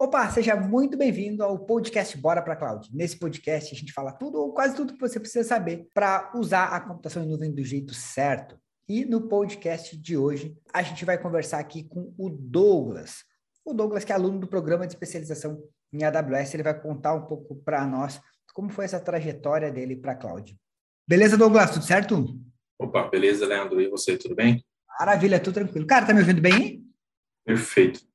Opa, seja muito bem-vindo ao podcast Bora para Cloud. Nesse podcast a gente fala tudo ou quase tudo que você precisa saber para usar a computação em nuvem do jeito certo. E no podcast de hoje a gente vai conversar aqui com o Douglas. O Douglas que é aluno do programa de especialização em AWS, ele vai contar um pouco para nós como foi essa trajetória dele para a cloud. Beleza, Douglas? Tudo certo? Opa, beleza, Leandro. E você, tudo bem? Maravilha, tudo tranquilo. Cara, tá me ouvindo bem? Perfeito.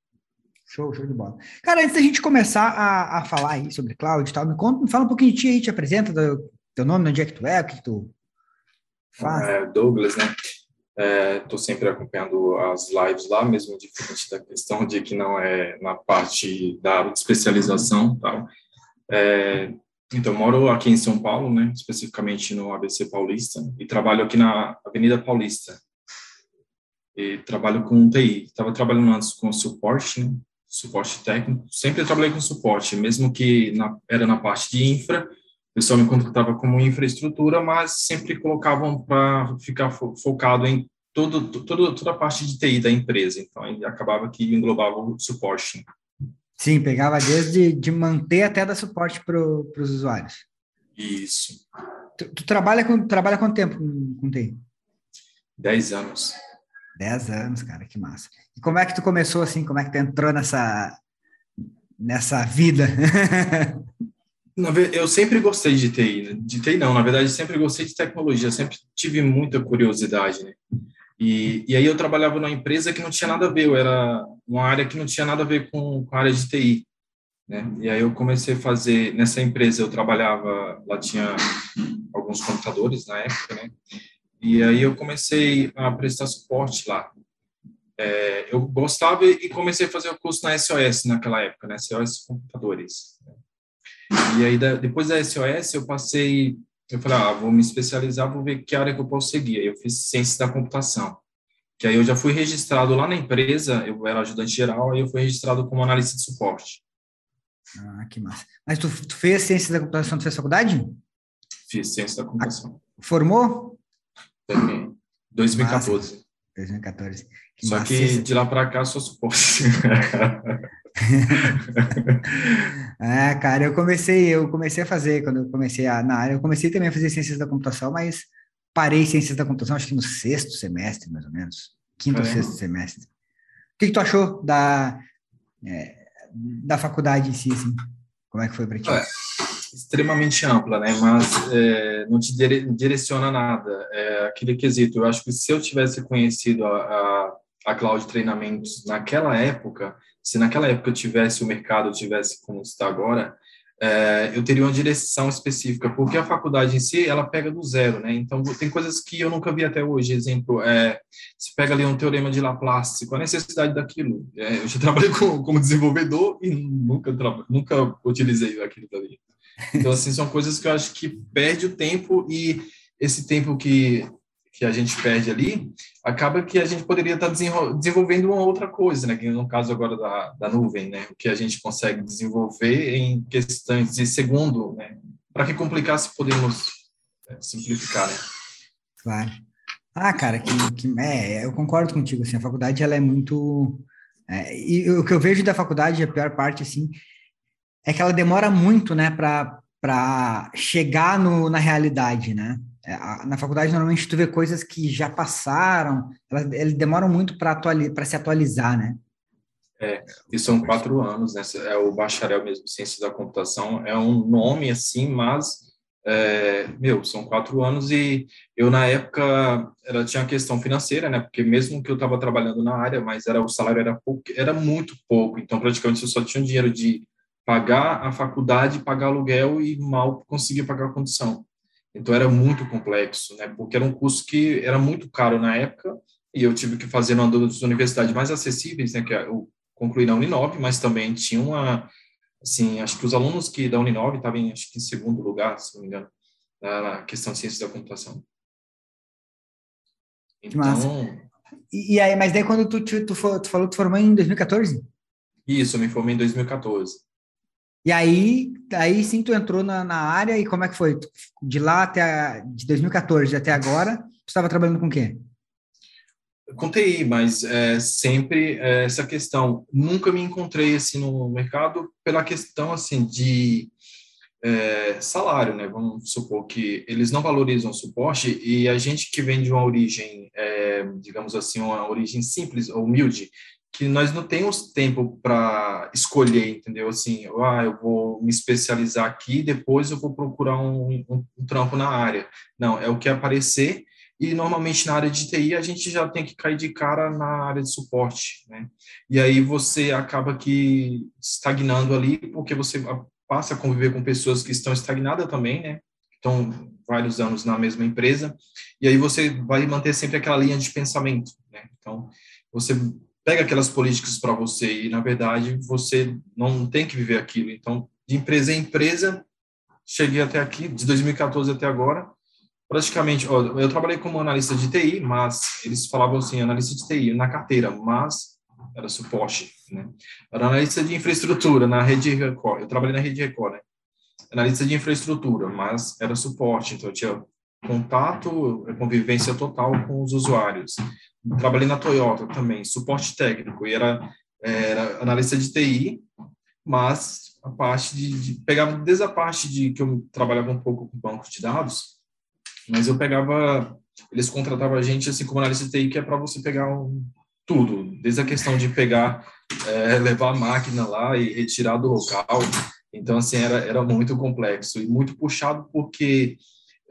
Show, show de bola. Cara, antes da gente começar a, a falar aí sobre cloud e tal, me conta, me fala um pouquinho de ti aí, te apresenta do, teu nome, onde é que tu é, o que, tu faz. É, Douglas, né? Estou é, sempre acompanhando as lives lá, mesmo diferente da questão de que não é na parte da especialização tal. É, então, moro aqui em São Paulo, né? Especificamente no ABC Paulista e trabalho aqui na Avenida Paulista. E trabalho com TI. Estava trabalhando antes com suporte, né? Suporte técnico, sempre trabalhei com suporte, mesmo que na, era na parte de infra, o pessoal me contratava como infraestrutura, mas sempre colocavam para ficar fo focado em todo, todo, toda a parte de TI da empresa, então acabava que englobava o suporte. Sim, pegava desde de manter até dar suporte para os usuários. Isso. Tu, tu, trabalha com trabalha quanto tempo com, com TI? Dez anos. Dez anos, cara, que massa. E como é que tu começou assim? Como é que tu entrou nessa, nessa vida? eu sempre gostei de TI, né? de TI não, na verdade sempre gostei de tecnologia, sempre tive muita curiosidade, né? E, e aí eu trabalhava numa empresa que não tinha nada a ver, eu era uma área que não tinha nada a ver com, com a área de TI, né? E aí eu comecei a fazer, nessa empresa eu trabalhava, lá tinha alguns computadores na época, né? E aí eu comecei a prestar suporte lá. É, eu gostava e comecei a fazer o curso na SOS naquela época, né? SOS Computadores. E aí, depois da SOS, eu passei, eu falei, ah, vou me especializar, vou ver que área que eu posso seguir. Aí eu fiz Ciências da Computação. Que aí eu já fui registrado lá na empresa, eu era ajudante geral, aí eu fui registrado como analista de suporte. Ah, que massa. Mas tu, tu fez Ciências da Computação, tu fez faculdade? Fiz Ciências da Computação. Formou? Também. 2014. Massa. 2014. Que Só que de lá para cá sou suporte. é, cara, eu comecei, eu comecei a fazer, quando eu comecei a, na área, eu comecei também a fazer ciências da computação, mas parei ciências da computação, acho que no sexto semestre, mais ou menos. Quinto ou sexto semestre. O que, que, tu achou da, é, da faculdade em si, assim? Como é que foi para ti? É, extremamente ampla, né? Mas é, não te direciona nada. É aquele quesito. Eu acho que se eu tivesse conhecido a, a, a Cloud Treinamentos naquela época, se naquela época eu tivesse o mercado tivesse como está agora, é, eu teria uma direção específica, porque a faculdade em si, ela pega do zero, né? Então, tem coisas que eu nunca vi até hoje. Exemplo, é, se pega ali um teorema de Laplace, qual a necessidade daquilo? É, eu já trabalhei com, como desenvolvedor e nunca, nunca utilizei aquilo dali. Então, assim, são coisas que eu acho que perde o tempo e esse tempo que que a gente perde ali, acaba que a gente poderia estar desenvolvendo uma outra coisa, né? No caso agora da, da nuvem, né? O que a gente consegue desenvolver em questões de segundo, né? Para que complicar se podemos é, simplificar, né? Claro. Ah, cara, que, que é, eu concordo contigo, assim, a faculdade ela é muito é, e o que eu vejo da faculdade, a pior parte, assim, é que ela demora muito, né, para chegar no, na realidade, né? É, na faculdade, normalmente, tu vê coisas que já passaram, elas, eles demoram muito para atuali se atualizar, né? É, e são quatro anos, né? É o bacharel mesmo, Ciências da Computação, é um nome assim, mas, é, meu, são quatro anos e eu, na época, ela tinha a questão financeira, né? Porque mesmo que eu estava trabalhando na área, mas era o salário era, pouco, era muito pouco, então praticamente eu só tinha o dinheiro de pagar a faculdade, pagar aluguel e mal conseguia pagar a condição. Então era muito complexo, né? Porque era um curso que era muito caro na época e eu tive que fazer uma das universidades mais acessíveis, né? Que é eu concluí na Uninove, mas também tinha uma, assim, acho que os alunos que da Uninove estavam, em, acho que em segundo lugar, se não me engano, na questão de ciências da computação. Então. E, e, aí, mas daí quando tu, tu, tu, tu falou, tu formou em 2014? Isso, eu me formei em 2014. E aí, aí sim tu entrou na, na área e como é que foi? De lá até, a, de 2014 até agora, tu estava trabalhando com quê? Com TI, mas é, sempre é, essa questão. Nunca me encontrei assim no mercado pela questão assim de é, salário, né? Vamos supor que eles não valorizam o suporte e a gente que vem de uma origem, é, digamos assim, uma origem simples humilde, que nós não temos tempo para escolher, entendeu? Assim, ah, eu vou me especializar aqui, depois eu vou procurar um, um, um trampo na área. Não, é o que aparecer e normalmente na área de TI a gente já tem que cair de cara na área de suporte, né? E aí você acaba que estagnando ali porque você passa a conviver com pessoas que estão estagnadas também, né? Estão vários anos na mesma empresa e aí você vai manter sempre aquela linha de pensamento, né? Então você pega aquelas políticas para você e, na verdade, você não tem que viver aquilo. Então, de empresa em empresa, cheguei até aqui, de 2014 até agora, praticamente, ó, eu trabalhei como analista de TI, mas eles falavam assim, analista de TI na carteira, mas era suporte, né? Era analista de infraestrutura na rede Record, eu trabalhei na rede Record, né? Analista de infraestrutura, mas era suporte, então eu tinha contato, convivência total com os usuários trabalhei na Toyota também, suporte técnico, e era, era analista de TI, mas a parte de, de, pegava desde a parte de que eu trabalhava um pouco com banco de dados, mas eu pegava, eles contratavam a gente assim como analista de TI, que é para você pegar um, tudo, desde a questão de pegar, é, levar a máquina lá e retirar do local. Então, assim, era, era muito complexo e muito puxado porque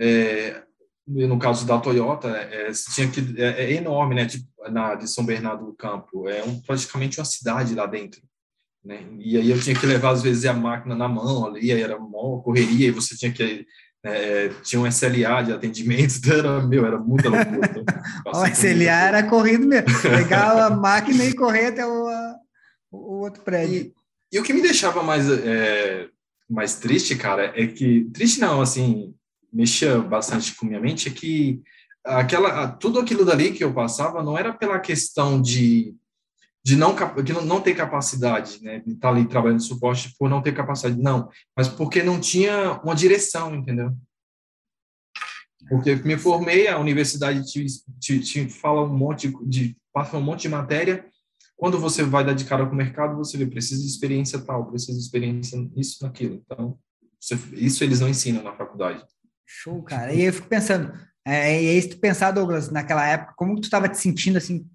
é, no caso da Toyota, é, tinha que é, é, enorme, né? Tipo, na de São Bernardo do Campo, é um, praticamente uma cidade lá dentro, né? E aí eu tinha que levar às vezes a máquina na mão ali, aí era uma correria e você tinha que é, tinha um SLA de atendimento, então era meu, era muita loucura. O SLA era corrido mesmo, pegar a máquina e correr até o, o outro prédio. E, e, o que me deixava mais é, mais triste, cara, é que triste não, assim mexia bastante com minha mente é que aquela tudo aquilo dali que eu passava não era pela questão de de não de não ter capacidade, né, de estar ali trabalhando de suporte por não ter capacidade, não, mas porque não tinha uma direção, entendeu? Porque me formei, a universidade te, te, te fala um monte de passa um monte de matéria. Quando você vai dar de cara com o mercado, você vê precisa de experiência tal, precisa de experiência nisso, naquilo. Então, isso eles não ensinam na faculdade. Show, cara. E eu fico pensando, é, e aí se tu pensar, Douglas, naquela época, como tu estava te sentindo assim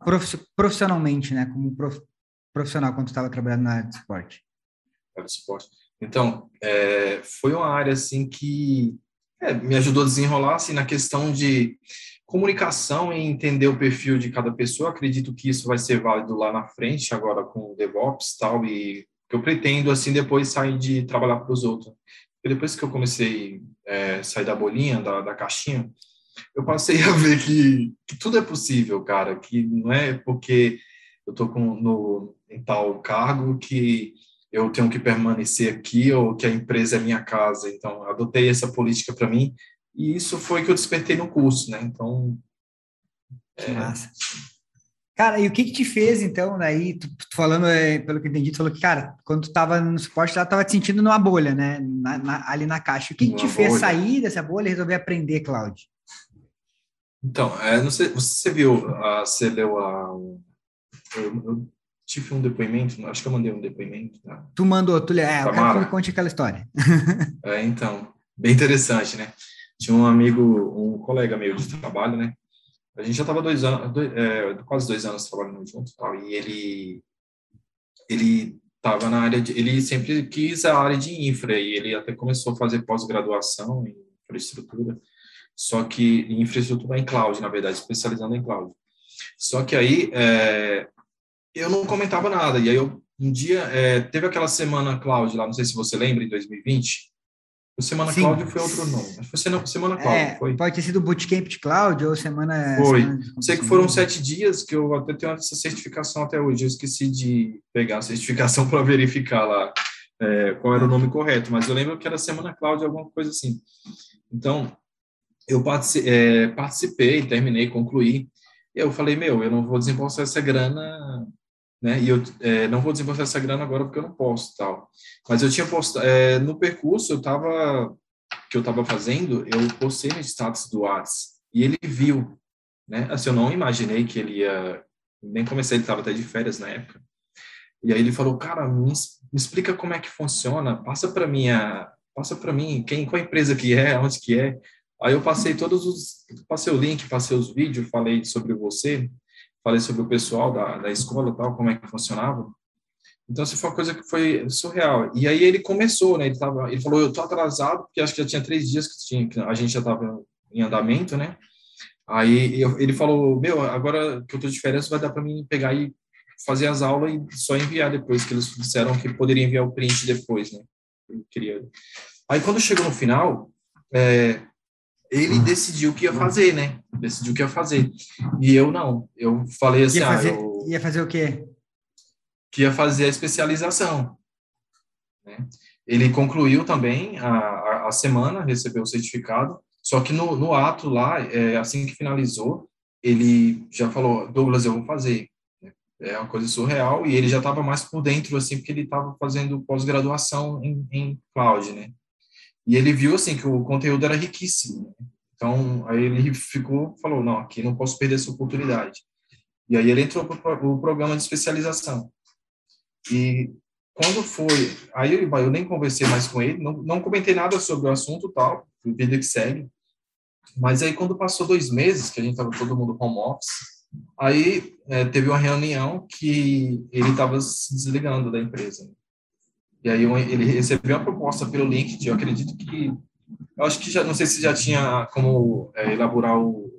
profissionalmente, né? Como profissional quando tu estava trabalhando na área de esporte? Área de esporte. Então, é, foi uma área assim que é, me ajudou a desenrolar assim na questão de comunicação e entender o perfil de cada pessoa. Acredito que isso vai ser válido lá na frente, agora com o DevOps tal e que eu pretendo assim depois sair de trabalhar para os outros. Porque depois que eu comecei é, sair da bolinha, da, da caixinha, eu passei a ver que, que tudo é possível, cara, que não é porque eu estou no, em tal cargo que eu tenho que permanecer aqui ou que a empresa é minha casa. Então, adotei essa política para mim e isso foi que eu despertei no curso, né? Então, que é... massa. Cara, e o que que te fez, então, daí, tu, tu falando, é, pelo que eu entendi, tu falou que, cara, quando tu tava no suporte, ela tava te sentindo numa bolha, né, na, na, ali na caixa. O que que te bolha. fez sair dessa bolha e resolver aprender, Cláudio? Então, é, não sei, você viu, a, você leu a... Eu, eu, tive um depoimento, acho que eu mandei um depoimento. Tá? Tu mandou, tu, é, eu quero que me conte aquela história. é, então, bem interessante, né? Tinha um amigo, um colega meu de trabalho, né? A gente já estava dois anos, dois, é, quase dois anos trabalhando junto, tal, e ele ele estava na área de, ele sempre quis a área de infra e ele até começou a fazer pós-graduação em infraestrutura, só que em infraestrutura em cloud, na verdade, especializando em cloud. Só que aí é, eu não comentava nada e aí eu um dia é, teve aquela semana cloud lá, não sei se você lembra, em 2020, o Semana Sim. Cláudio foi outro nome. Acho que foi Semana Cláudio. É, foi. Pode ter sido Bootcamp de Cláudio ou Semana. Foi. Semana Sei que foram sete dias que eu até tenho essa certificação até hoje. Eu esqueci de pegar a certificação para verificar lá é, qual era o nome correto, mas eu lembro que era Semana Cláudio, alguma coisa assim. Então, eu participei, é, participei terminei, concluí. E eu falei, meu, eu não vou desembolsar essa grana né? E eu é, não vou desembolsar essa grana agora porque eu não posso, tal. Mas eu tinha postado é, no percurso, eu tava que eu estava fazendo, eu postei no status do Whats e ele viu. né? Assim, eu não imaginei que ele ia, nem comecei, ele estava até de férias na época. E aí ele falou, cara, me, me explica como é que funciona, passa para mim a, passa para mim quem, qual empresa que é, onde que é. Aí eu passei todos os, passei o link, passei os vídeos, falei sobre você, falei sobre o pessoal da, da escola tal, como é que funcionava. Então, isso foi uma coisa que foi surreal. E aí ele começou, né? Ele, tava, ele falou, eu tô atrasado, porque acho que já tinha três dias que, tinha, que a gente já estava em andamento, né? Aí eu, ele falou, meu, agora que eu tô de férias, vai dar para mim pegar e fazer as aulas e só enviar depois, que eles disseram que poderia enviar o print depois, né? Eu queria. Aí quando chegou no final, é, ele hum. decidiu o que ia fazer, né? Decidiu o que ia fazer. E eu não. Eu falei assim, ia fazer, ah, eu... ia fazer o quê? que ia fazer a especialização. Né? Ele concluiu também a, a, a, semana, recebeu o certificado, só que no, no ato lá, é, assim que finalizou, ele já falou, Douglas, eu vou fazer. É uma coisa surreal, e ele já estava mais por dentro, assim, porque ele estava fazendo pós-graduação em, em cloud, né? E ele viu, assim, que o conteúdo era riquíssimo. Né? Então, aí ele ficou, falou, não, aqui não posso perder essa oportunidade. E aí ele entrou para o programa de especialização. E quando foi, aí eu, nem conversei mais com ele, não, não comentei nada sobre o assunto tal, vida que segue. Mas aí quando passou dois meses, que a gente estava todo mundo home office, aí é, teve uma reunião que ele estava se desligando da empresa. E aí ele recebeu a proposta pelo LinkedIn, eu acredito que, eu acho que já, não sei se já tinha como é, elaborar o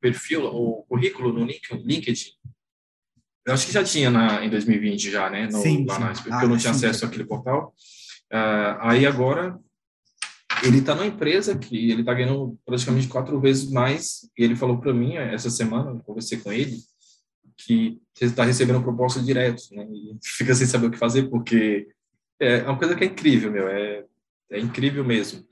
perfil, o currículo no LinkedIn, eu acho que já tinha na, em 2020 já, né? No, sim, lá sim. Na, porque ah, eu não tinha sim, acesso sim. àquele portal. Uh, aí agora ele está numa empresa que ele está ganhando praticamente quatro vezes mais. E ele falou para mim essa semana, eu conversei com ele, que está recebendo proposta direto, né? E fica sem saber o que fazer porque é uma coisa que é incrível, meu. É, é incrível mesmo.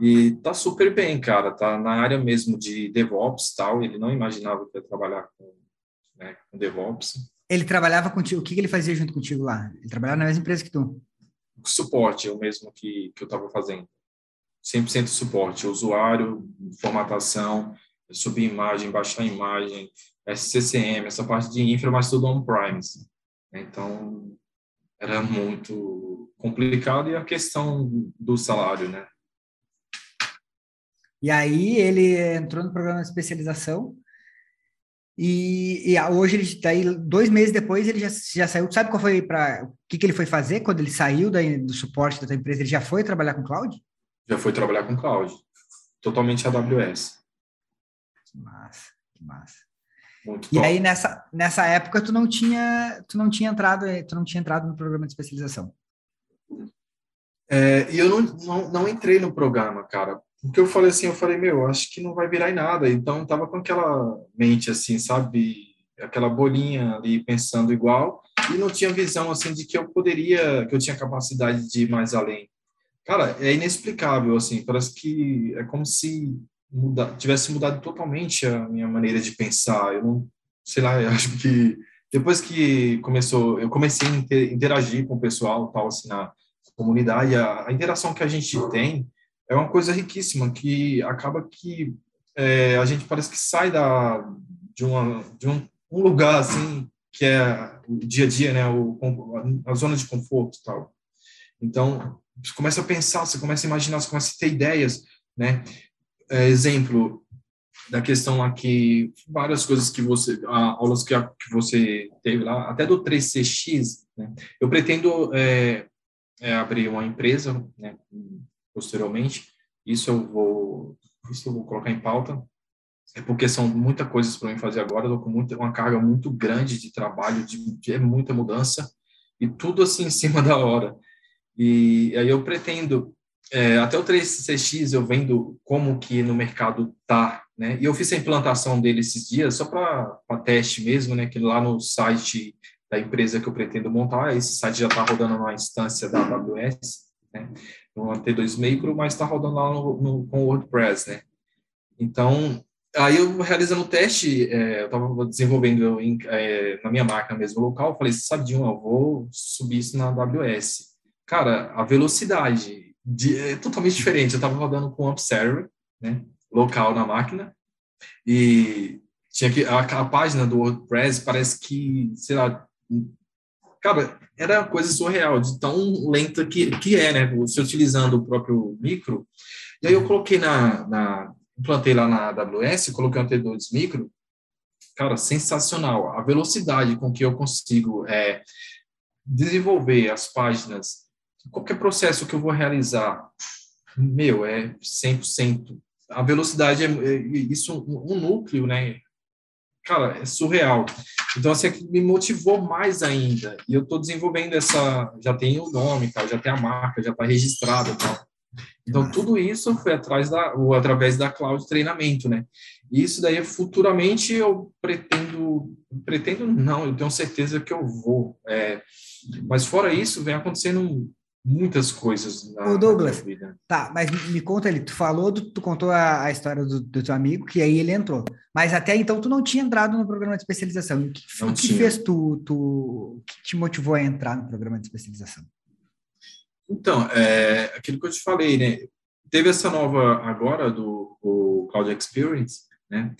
E tá super bem, cara. Tá na área mesmo de DevOps tal. Ele não imaginava que ia trabalhar com né, com DevOps. Ele trabalhava contigo, o que, que ele fazia junto contigo lá? Ele trabalhava na mesma empresa que tu? Suporte, é o mesmo que, que eu estava fazendo. 100% suporte, usuário, formatação, subir imagem, baixar imagem, SCCM, essa parte de infra, mas tudo on-premise. Então, era muito complicado e a questão do salário, né? E aí ele entrou no programa de especialização e, e, hoje ele está aí, dois meses depois, ele já, já saiu. Sabe qual foi para o que, que ele foi fazer quando ele saiu da, do suporte da tua empresa? Ele já foi trabalhar com cloud? Já foi trabalhar com cloud, totalmente AWS. Que massa, que massa. Muito e top. aí nessa, nessa época tu não tinha tu não tinha entrado tu não tinha entrado no programa de especialização. É, e eu não, não, não entrei no programa, cara, porque eu falei assim, eu falei, meu, acho que não vai virar em nada. Então, tava com aquela mente assim, sabe? Aquela bolinha ali pensando igual e não tinha visão assim de que eu poderia, que eu tinha capacidade de ir mais além. Cara, é inexplicável assim, parece que é como se muda, tivesse mudado totalmente a minha maneira de pensar. Eu não, sei lá, eu acho que depois que começou, eu comecei a interagir com o pessoal, tal assim na comunidade, a, a interação que a gente tem é uma coisa riquíssima que acaba que é, a gente parece que sai da de uma de um, um, lugar assim que é o dia a dia, né, o, a zona de conforto tal. Então, você começa a pensar, você começa a imaginar, você começa a ter ideias, né? É, exemplo da questão aqui, várias coisas que você, aulas que, que você teve lá, até do 3CX, né? Eu pretendo é, é, abrir uma empresa, né, posteriormente. Isso eu vou, isso eu vou colocar em pauta, é porque são muitas coisas para mim fazer agora. Eu com muita, uma carga muito grande de trabalho, de, de muita mudança e tudo assim em cima da hora. E aí eu pretendo é, até o 3CX eu vendo como que no mercado tá, né? E eu fiz a implantação dele esses dias só para teste mesmo, né? Que lá no site da empresa que eu pretendo montar, esse site já está rodando numa instância da AWS, né? no T2 Micro, mas está rodando lá no, no, com o WordPress, né? Então, aí eu realizando o teste, é, eu estava desenvolvendo em, é, na minha máquina mesmo local, falei, sabe de um, eu vou subir isso na AWS. Cara, a velocidade de, é totalmente diferente. Eu estava rodando com o Observer, né, local na máquina, E tinha que a, a página do WordPress parece que, sei lá, cara, era coisa surreal, de tão lenta que, que é, né? Você utilizando o próprio micro. E aí eu coloquei na, na lá na AWS, coloquei um T2 micro, cara, sensacional. A velocidade com que eu consigo é, desenvolver as páginas, qualquer processo que eu vou realizar, meu, é 100%. A velocidade é, é isso, um núcleo, né? Cara, é surreal. Então, assim, é me motivou mais ainda. E eu estou desenvolvendo essa. Já tem o nome, já tem a marca, já está registrada. Tá? Então, tudo isso foi atrás da, ou através da cloud treinamento, né? E isso daí, futuramente, eu pretendo. Pretendo, não, eu tenho certeza que eu vou. É, mas, fora isso, vem acontecendo muitas coisas na, Ô Douglas, na vida. Tá, mas me conta ali, tu falou, tu contou a, a história do, do, teu amigo, que aí ele entrou. Mas até então tu não tinha entrado no programa de especialização. O que, o que fez tu, tu, que te motivou a entrar no programa de especialização? Então, é, aquilo que eu te falei, né? Teve essa nova agora do o Cloud Experience, né?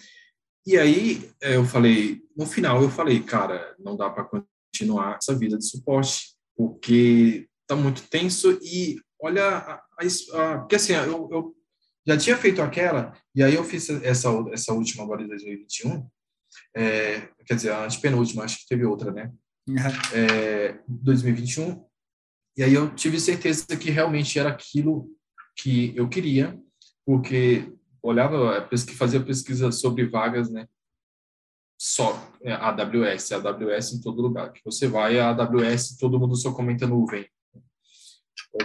E aí é, eu falei, no final eu falei, cara, não dá para continuar essa vida de suporte, porque tá muito tenso e olha, a, a, a, porque assim, eu, eu, já tinha feito aquela, e aí eu fiz essa, essa última agora de 2021, é, quer dizer, a antepenúltima, acho que teve outra, né? Uhum. É, 2021, e aí eu tive certeza que realmente era aquilo que eu queria, porque olhava, fazia pesquisa sobre vagas, né? Só é, AWS, AWS em todo lugar. Que você vai, a AWS, todo mundo só comenta nuvem.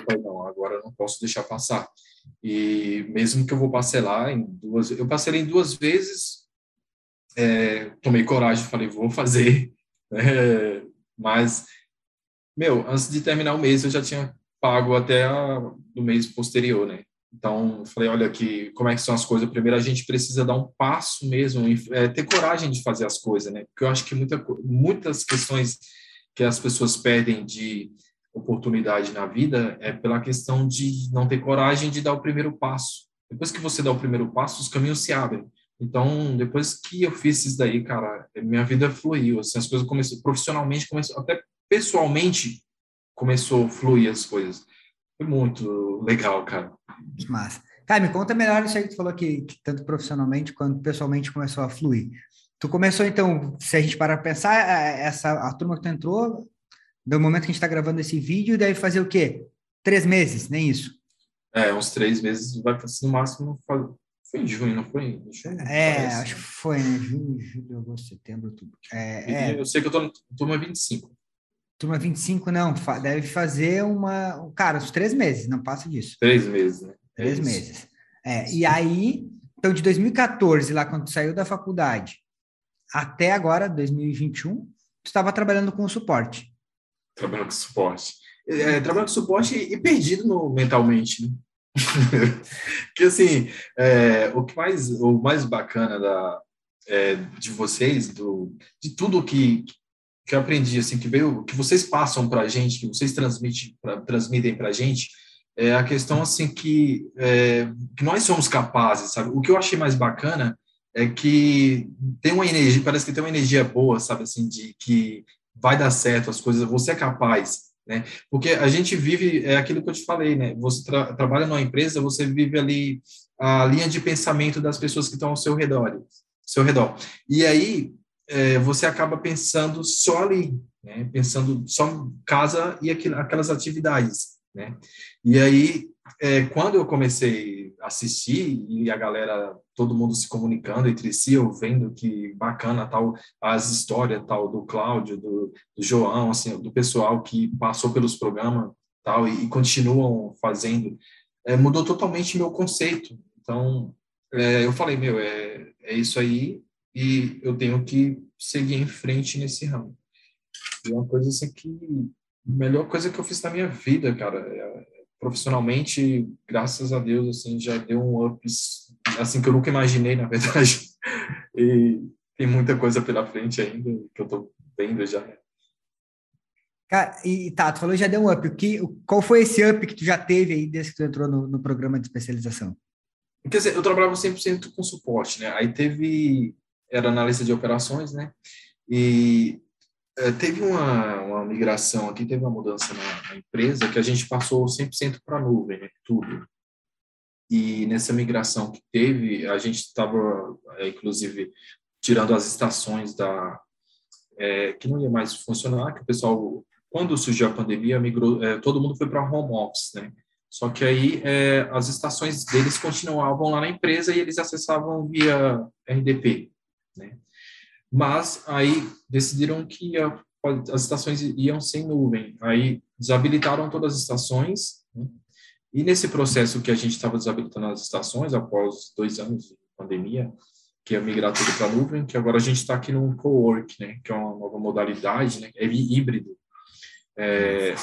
Falei, não, agora não posso deixar passar. E mesmo que eu vou parcelar em duas, eu parcelei em duas vezes, é, tomei coragem, falei, vou fazer, é, mas, meu, antes de terminar o mês eu já tinha pago até a, do mês posterior, né? Então, falei, olha aqui, como é que são as coisas? Primeiro, a gente precisa dar um passo mesmo, é, ter coragem de fazer as coisas, né? Porque eu acho que muita, muitas questões que as pessoas perdem de oportunidade na vida é pela questão de não ter coragem de dar o primeiro passo. Depois que você dá o primeiro passo, os caminhos se abrem. Então, depois que eu fiz isso daí, cara, minha vida fluiu. Assim, as coisas começaram, profissionalmente, começou, até pessoalmente, começou a fluir as coisas. Foi muito legal, cara. Massa. Cara, me conta melhor isso aí que tu falou que, que tanto profissionalmente quanto pessoalmente começou a fluir. Tu começou, então, se a gente parar para pensar, é, essa, a turma que tu entrou, do momento que a gente está gravando esse vídeo, deve fazer o quê? Três meses, nem isso? É, uns três meses, vai no máximo, foi em junho, não foi? Junho, é, parece. acho que foi, né? Junho, julho, agosto, setembro, outubro. É, é. Eu sei que eu tô na turma 25. Turma 25, não, deve fazer uma. Cara, uns três meses, não passa disso. Três meses, né? É três meses. É, e aí, então, de 2014, lá quando tu saiu da faculdade, até agora, 2021, tu estava trabalhando com suporte. Trabalhando com suporte. É, trabalhando com suporte e perdido no, mentalmente, né? que assim, é, o que mais, o mais bacana da, é, de vocês, do, de tudo que, que eu aprendi, assim, que veio, que vocês passam para a gente, que vocês transmitem pra, transmitem para a gente, é a questão, assim, que, é, que nós somos capazes, sabe? O que eu achei mais bacana é que tem uma energia, parece que tem uma energia boa, sabe, assim, de que vai dar certo as coisas, você é capaz, né? Porque a gente vive, é aquilo que eu te falei, né? Você tra trabalha numa empresa, você vive ali a linha de pensamento das pessoas que estão ao seu redor, seu redor. E aí, é, você acaba pensando só ali, né? pensando só casa e aquelas atividades. Né? E aí, é, quando eu comecei a assistir e a galera, todo mundo se comunicando entre si, eu vendo que bacana tal as histórias tal do Cláudio, do, do João, assim, do pessoal que passou pelos programas tal e, e continuam fazendo, é, mudou totalmente meu conceito. Então, é, eu falei, meu, é, é isso aí, e eu tenho que seguir em frente nesse ramo. E é uma coisa assim que melhor coisa que eu fiz na minha vida, cara, é, profissionalmente, graças a Deus, assim, já deu um up assim que eu nunca imaginei, na verdade. E tem muita coisa pela frente ainda que eu tô vendo já. Cara, e tá, tu falou já deu um up. O que, qual foi esse up que tu já teve aí desde que tu entrou no, no programa de especialização? Quer dizer, eu trabalhava 100% com suporte, né? Aí teve, era analista de operações, né? E é, teve uma, uma migração aqui, teve uma mudança na, na empresa que a gente passou 100% para a nuvem, né? tudo. E nessa migração que teve, a gente estava, é, inclusive, tirando as estações da é, que não ia mais funcionar, que o pessoal, quando surgiu a pandemia, migrou, é, todo mundo foi para home office, né? Só que aí é, as estações deles continuavam lá na empresa e eles acessavam via RDP, né? Mas aí decidiram que a, as estações iam sem nuvem. Aí desabilitaram todas as estações. Né? E nesse processo que a gente estava desabilitando as estações, após dois anos de pandemia, que é migrar tudo para nuvem, que agora a gente está aqui no co-work, né? que é uma nova modalidade, né? é híbrido. É,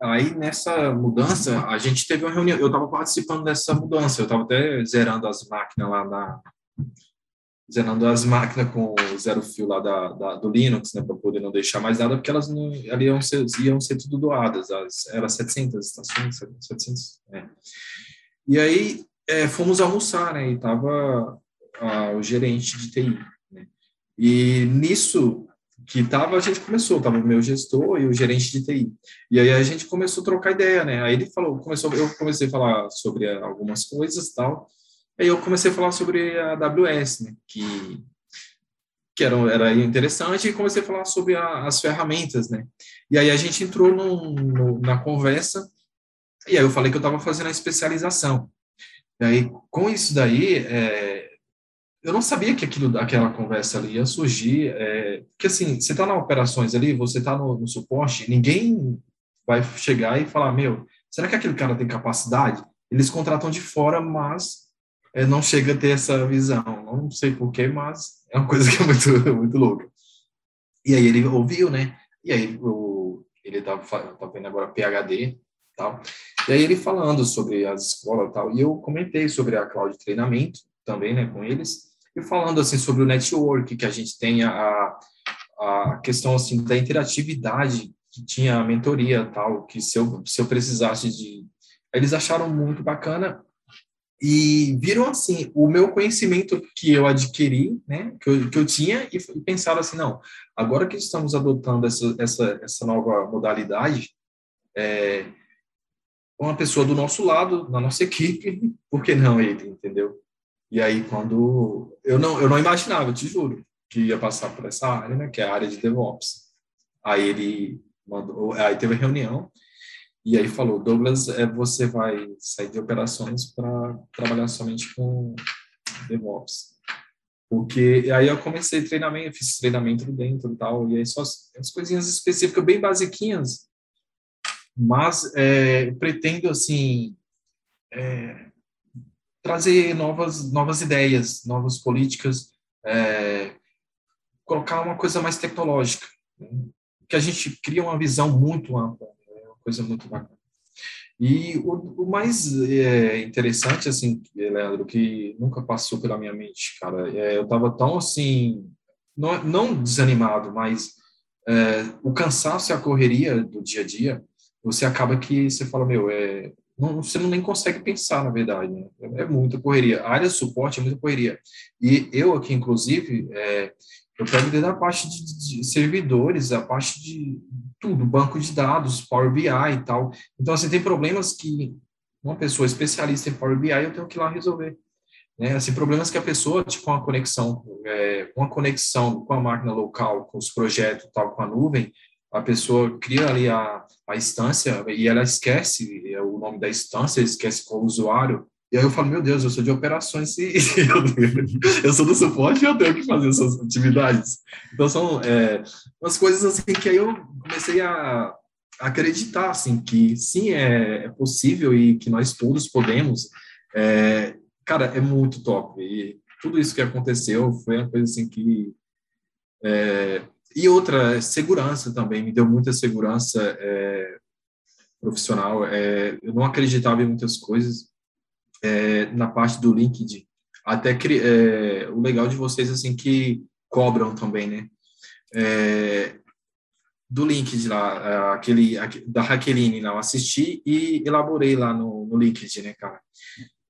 aí nessa mudança a gente teve uma reunião eu estava participando dessa mudança eu estava até zerando as máquinas lá na zerando as máquinas com zero fio lá da, da do Linux, né, para poder não deixar mais nada, porque elas não, ali iam ser, iam ser tudo doadas, as, era 700 estações, 700, é. E aí é, fomos almoçar, né, e tava a, o gerente de TI, né, e nisso que tava, a gente começou, tava o meu gestor e o gerente de TI, e aí a gente começou a trocar ideia, né, aí ele falou, começou, eu comecei a falar sobre algumas coisas tal, Aí eu comecei a falar sobre a AWS, né, que, que era, era interessante, e comecei a falar sobre a, as ferramentas, né. E aí a gente entrou no, no, na conversa, e aí eu falei que eu estava fazendo a especialização. E aí, com isso daí, é, eu não sabia que aquilo, aquela conversa ali ia surgir, é, porque assim, você está na operações ali, você está no, no, suporte, ninguém vai chegar e falar, meu, será que aquele cara tem capacidade? Eles contratam de fora, mas é, não chega a ter essa visão. Não sei porquê, mas é uma coisa que é muito, muito louca. E aí ele ouviu, né? E aí o, ele estava tá vendo agora PHD tal. E aí ele falando sobre as escolas tal. E eu comentei sobre a cloud treinamento também, né, com eles. E falando assim sobre o network que a gente tem a, a questão assim da interatividade que tinha a mentoria tal, que se eu, se eu precisasse de eles acharam muito bacana e viram assim o meu conhecimento que eu adquiri, né, que eu, que eu tinha e, e pensaram assim, não, agora que estamos adotando essa, essa, essa nova modalidade, é, uma pessoa do nosso lado, na nossa equipe, por que não ele, entendeu? E aí quando eu não eu não imaginava, te juro, que ia passar por essa área, né, que é a área de DevOps. Aí ele mandou, aí teve a reunião e aí falou, Douglas, é, você vai sair de operações para trabalhar somente com DevOps. Porque aí eu comecei treinamento, fiz treinamento dentro e tal, e aí só as, as coisinhas específicas, bem basiquinhas, mas é, pretendo, assim, é, trazer novas, novas ideias, novas políticas, é, colocar uma coisa mais tecnológica, né? que a gente cria uma visão muito ampla coisa muito bacana. E o, o mais é, interessante, assim, Leandro, que nunca passou pela minha mente, cara, é, eu estava tão, assim, não, não desanimado, mas é, o cansaço e a correria do dia a dia, você acaba que você fala, meu, é, não, você não nem consegue pensar, na verdade, né? é, muita correria. A área de suporte é muita correria. E eu aqui, inclusive, é, eu pego desde a parte de, de, servidores, a parte de tudo, banco de dados, Power BI e tal. Então, assim, tem problemas que uma pessoa especialista em Power BI eu tenho que ir lá resolver. Né? Assim, problemas que a pessoa, tipo uma conexão, é, uma conexão com a máquina local, com os projetos tal, com a nuvem, a pessoa cria ali a, a instância e ela esquece é, o nome da instância, esquece qual usuário, e aí eu falo, meu Deus, eu sou de operações e eu, sou do suporte e eu tenho que fazer essas atividades. Então são é, umas coisas assim que aí eu comecei a acreditar assim que sim é, é possível e que nós todos podemos. É, cara, é muito top. E tudo isso que aconteceu foi uma coisa assim que é, e outra segurança também me deu muita segurança é, profissional. É, eu não acreditava em muitas coisas é, na parte do LinkedIn. Até é, o legal de vocês assim que cobram também, né? É, do LinkedIn lá, aquele da Raqueline lá, eu assisti e elaborei lá no, no LinkedIn, né, cara?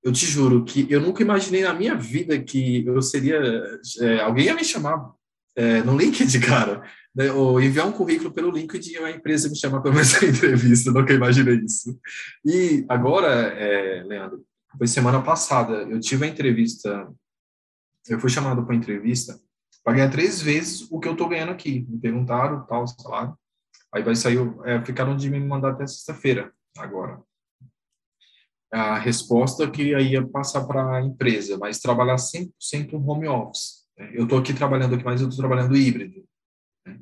eu te juro que eu nunca imaginei na minha vida que eu seria. É, alguém ia me chamar é, no LinkedIn, cara, né, ou enviar um currículo pelo LinkedIn e a empresa me chamar para fazer entrevista. Nunca imaginei isso. E agora, é, Leandro, foi semana passada, eu tive a entrevista. Eu fui chamado para entrevista para ganhar três vezes o que eu estou ganhando aqui. Me perguntaram tal salário. Aí vai sair, é, ficaram de me mandar até sexta-feira agora a resposta que aí ia passar para a empresa, mas trabalhar 100% home office. Né? Eu estou aqui trabalhando aqui, mas eu estou trabalhando híbrido. Né?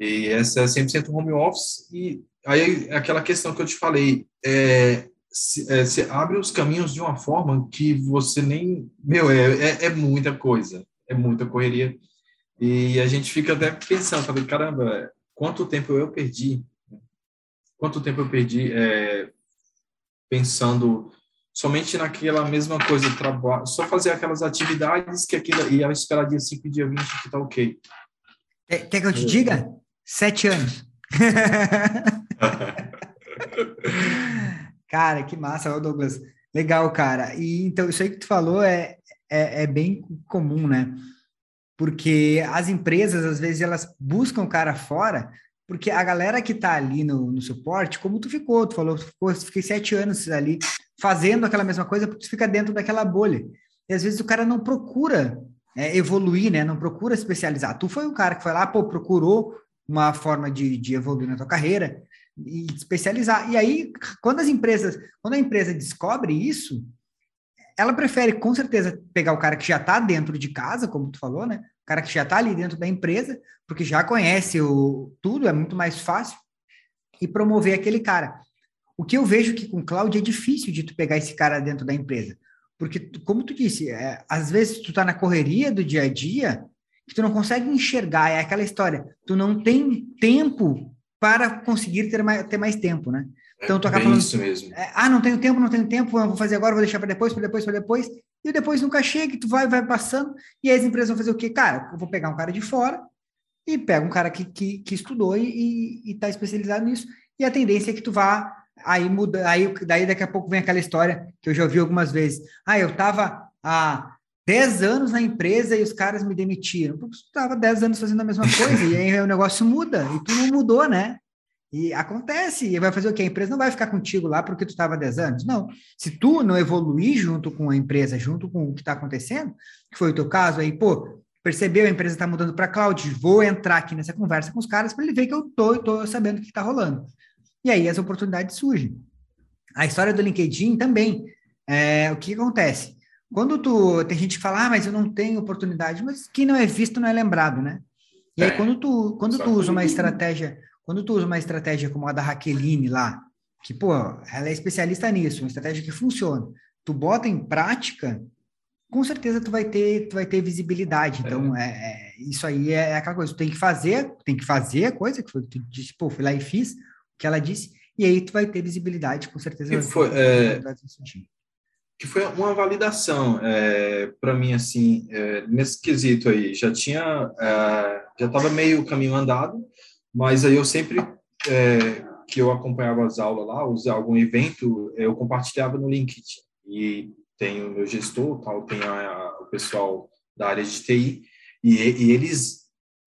E essa é 100% home office. E aí, aquela questão que eu te falei, é, se, é, você abre os caminhos de uma forma que você nem. Meu, é, é, é muita coisa, é muita correria. E a gente fica até pensando, falei, caramba, quanto tempo eu perdi? Quanto tempo eu perdi é, pensando somente naquela mesma coisa, trabalho, só fazer aquelas atividades que aquilo ia esperar dia 5 e dia 20 que tá ok. Quer, quer que eu te diga? Sete anos. cara, que massa, Douglas. Legal, cara. E então, isso aí que tu falou é, é, é bem comum, né? Porque as empresas, às vezes, elas buscam o cara fora porque a galera que está ali no, no, suporte, como tu ficou, tu falou, tu ficou, fiquei sete anos ali fazendo aquela mesma coisa, porque tu fica dentro daquela bolha. E às vezes o cara não procura é, evoluir, né? Não procura especializar. Tu foi um cara que foi lá, pô, procurou uma forma de, de evoluir na tua carreira e especializar. E aí, quando as empresas, quando a empresa descobre isso, ela prefere com certeza pegar o cara que já está dentro de casa, como tu falou, né? cara que já está ali dentro da empresa, porque já conhece o, tudo, é muito mais fácil, e promover aquele cara. O que eu vejo que com cloud é difícil de tu pegar esse cara dentro da empresa. Porque, como tu disse, é, às vezes tu tá na correria do dia a dia, que tu não consegue enxergar, é aquela história, tu não tem tempo para conseguir ter mais, ter mais tempo, né? Então tu acaba é falando, isso mesmo. É, ah, não tenho tempo, não tenho tempo, vou fazer agora, vou deixar para depois, para depois, para depois e depois nunca chega, tu vai, vai passando, e aí as empresas vão fazer o quê? Cara, eu vou pegar um cara de fora e pega um cara que, que, que estudou e está especializado nisso, e a tendência é que tu vá aí muda, aí daí daqui a pouco vem aquela história que eu já ouvi algumas vezes. Ah, eu estava há 10 anos na empresa e os caras me demitiram. Porque tu estava 10 anos fazendo a mesma coisa, e aí o negócio muda, e tu não mudou, né? E acontece, e vai fazer o quê? A empresa não vai ficar contigo lá porque tu estava 10 anos. Não. Se tu não evoluir junto com a empresa, junto com o que está acontecendo, que foi o teu caso aí, pô, percebeu, a empresa está mudando para cloud, vou entrar aqui nessa conversa com os caras para ele ver que eu tô, tô sabendo o que está rolando. E aí as oportunidades surgem. A história do LinkedIn também. É, o que acontece? Quando tu tem gente que fala, ah, mas eu não tenho oportunidade, mas quem não é visto não é lembrado, né? E aí, é. quando tu, quando tu usa uma estratégia quando tu usa uma estratégia como a da Raqueline lá, que, pô, ela é especialista nisso, uma estratégia que funciona, tu bota em prática, com certeza tu vai ter, tu vai ter visibilidade. Então, é. é, é isso aí é aquela coisa, tu tem que fazer, tem que fazer a coisa que foi, tu disse, pô, fui lá e fiz o que ela disse, e aí tu vai ter visibilidade, com certeza. Que foi, é, que foi uma validação é, para mim, assim, é, nesse quesito aí, já tinha, é, já estava meio caminho andado, mas aí eu sempre é, que eu acompanhava as aulas lá, usar algum evento, eu compartilhava no LinkedIn. E tem o meu gestor, tal, tem a, a, o pessoal da área de TI, e, e eles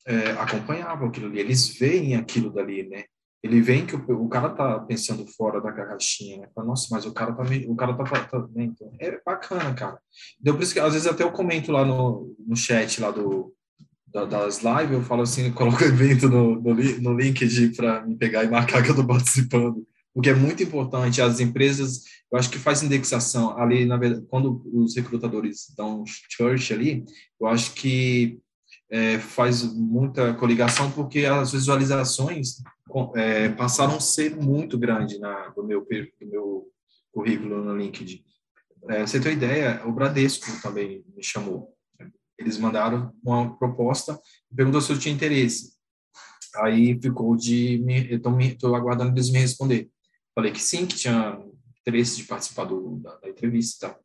é, acompanhavam aquilo ali, eles veem aquilo dali, né? Ele vem que o, o cara tá pensando fora da caixinha, né? Fala, Nossa, mas o cara tá, o cara tá, tá, né? então, é bacana, cara. Deu por isso que às vezes até eu comento lá no, no chat lá do, das lives, eu falo assim, coloco o evento no, no, no LinkedIn para me pegar e marcar que eu estou participando. O que é muito importante, as empresas, eu acho que faz indexação ali, na verdade, quando os recrutadores dão church ali, eu acho que é, faz muita coligação porque as visualizações é, passaram a ser muito grandes na, do, meu, do meu currículo no LinkedIn. É, você tem uma ideia, o Bradesco também me chamou. Eles mandaram uma proposta e perguntou se eu tinha interesse. Aí ficou de me, estou aguardando eles me responder. Falei que sim, que tinha interesse de participar do, da, da entrevista.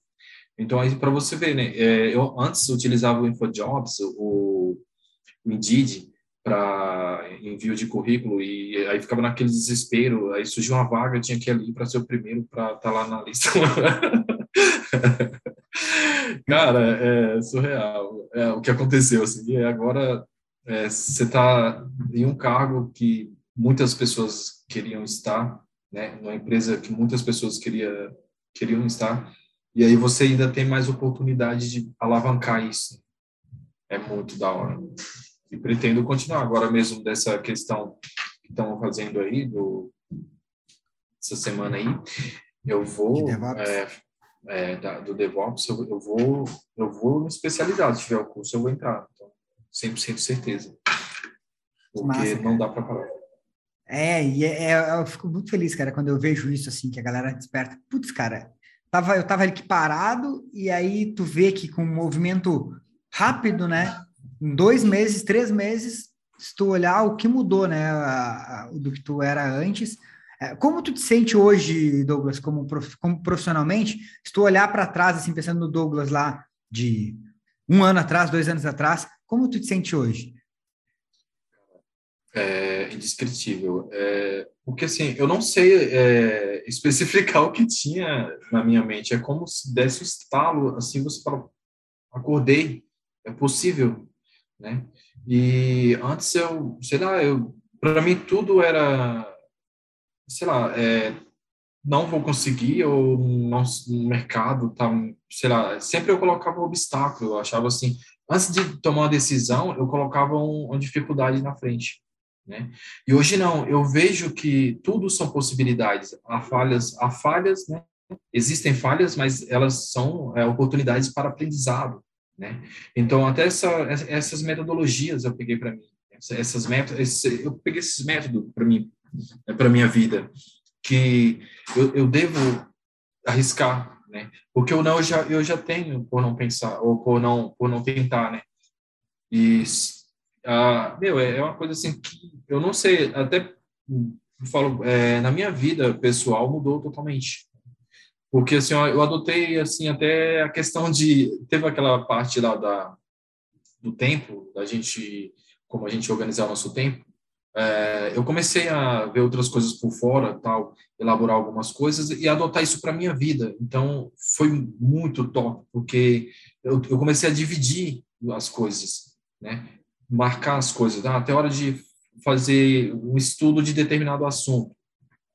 Então, aí para você ver, né? É, eu antes utilizava o InfoJobs, o, o Indeed, para envio de currículo e aí ficava naquele desespero. Aí surgiu uma vaga, tinha que ir ali para ser o primeiro para estar tá lá na lista. Cara, é surreal. É, o que aconteceu, assim, agora é, você está em um cargo que muitas pessoas queriam estar, né? Numa empresa que muitas pessoas queria, queriam estar, e aí você ainda tem mais oportunidade de alavancar isso. É muito da hora. E pretendo continuar agora mesmo dessa questão que estão fazendo aí, do, essa semana aí, eu vou... É, é, da, do DevOps, eu, eu, vou eu vou me especializar. Se tiver o curso, eu vou entrar. Então, 100% certeza. Porque Massa, não dá para parar. É, e é, é, eu fico muito feliz, cara, quando eu vejo isso, assim, que a galera desperta. Putz, cara, tava, eu tava aqui parado, e aí tu vê que com um movimento rápido, né? Em dois meses, três meses, se tu olhar o que mudou, né? A, a, do que tu era antes, é, como tu te sente hoje, Douglas, como, prof, como profissionalmente? Se tu olhar para trás, assim, pensando no Douglas lá de um ano atrás, dois anos atrás, como tu te sente hoje? É indescritível. É, porque, assim, eu não sei é, especificar o que tinha na minha mente. É como se desse um estalo, assim, você fala, acordei, é possível, né? E antes eu, sei lá, eu, para mim tudo era sei lá, é, não vou conseguir, ou nosso mercado tá, sei lá, sempre eu colocava um obstáculo, eu achava assim, antes de tomar uma decisão, eu colocava um, uma dificuldade na frente, né? E hoje não, eu vejo que tudo são possibilidades, há falhas, há falhas, né? Existem falhas, mas elas são é, oportunidades para aprendizado, né? Então, até essa, essas metodologias eu peguei para mim, essas métodos, eu peguei esses métodos para mim para minha vida que eu, eu, devo arriscar, né? Porque o não eu já eu já tenho por não pensar ou por não por não tentar, né? E ah, meu é, é uma coisa assim que eu não sei até eu falo é, na minha vida pessoal mudou totalmente porque assim eu adotei assim até a questão de teve aquela parte lá da do tempo da gente como a gente organizar o nosso tempo é, eu comecei a ver outras coisas por fora, tal, elaborar algumas coisas e adotar isso para minha vida. Então, foi muito top, porque eu, eu, comecei a dividir as coisas, né? Marcar as coisas. Ah, até hora de fazer um estudo de determinado assunto,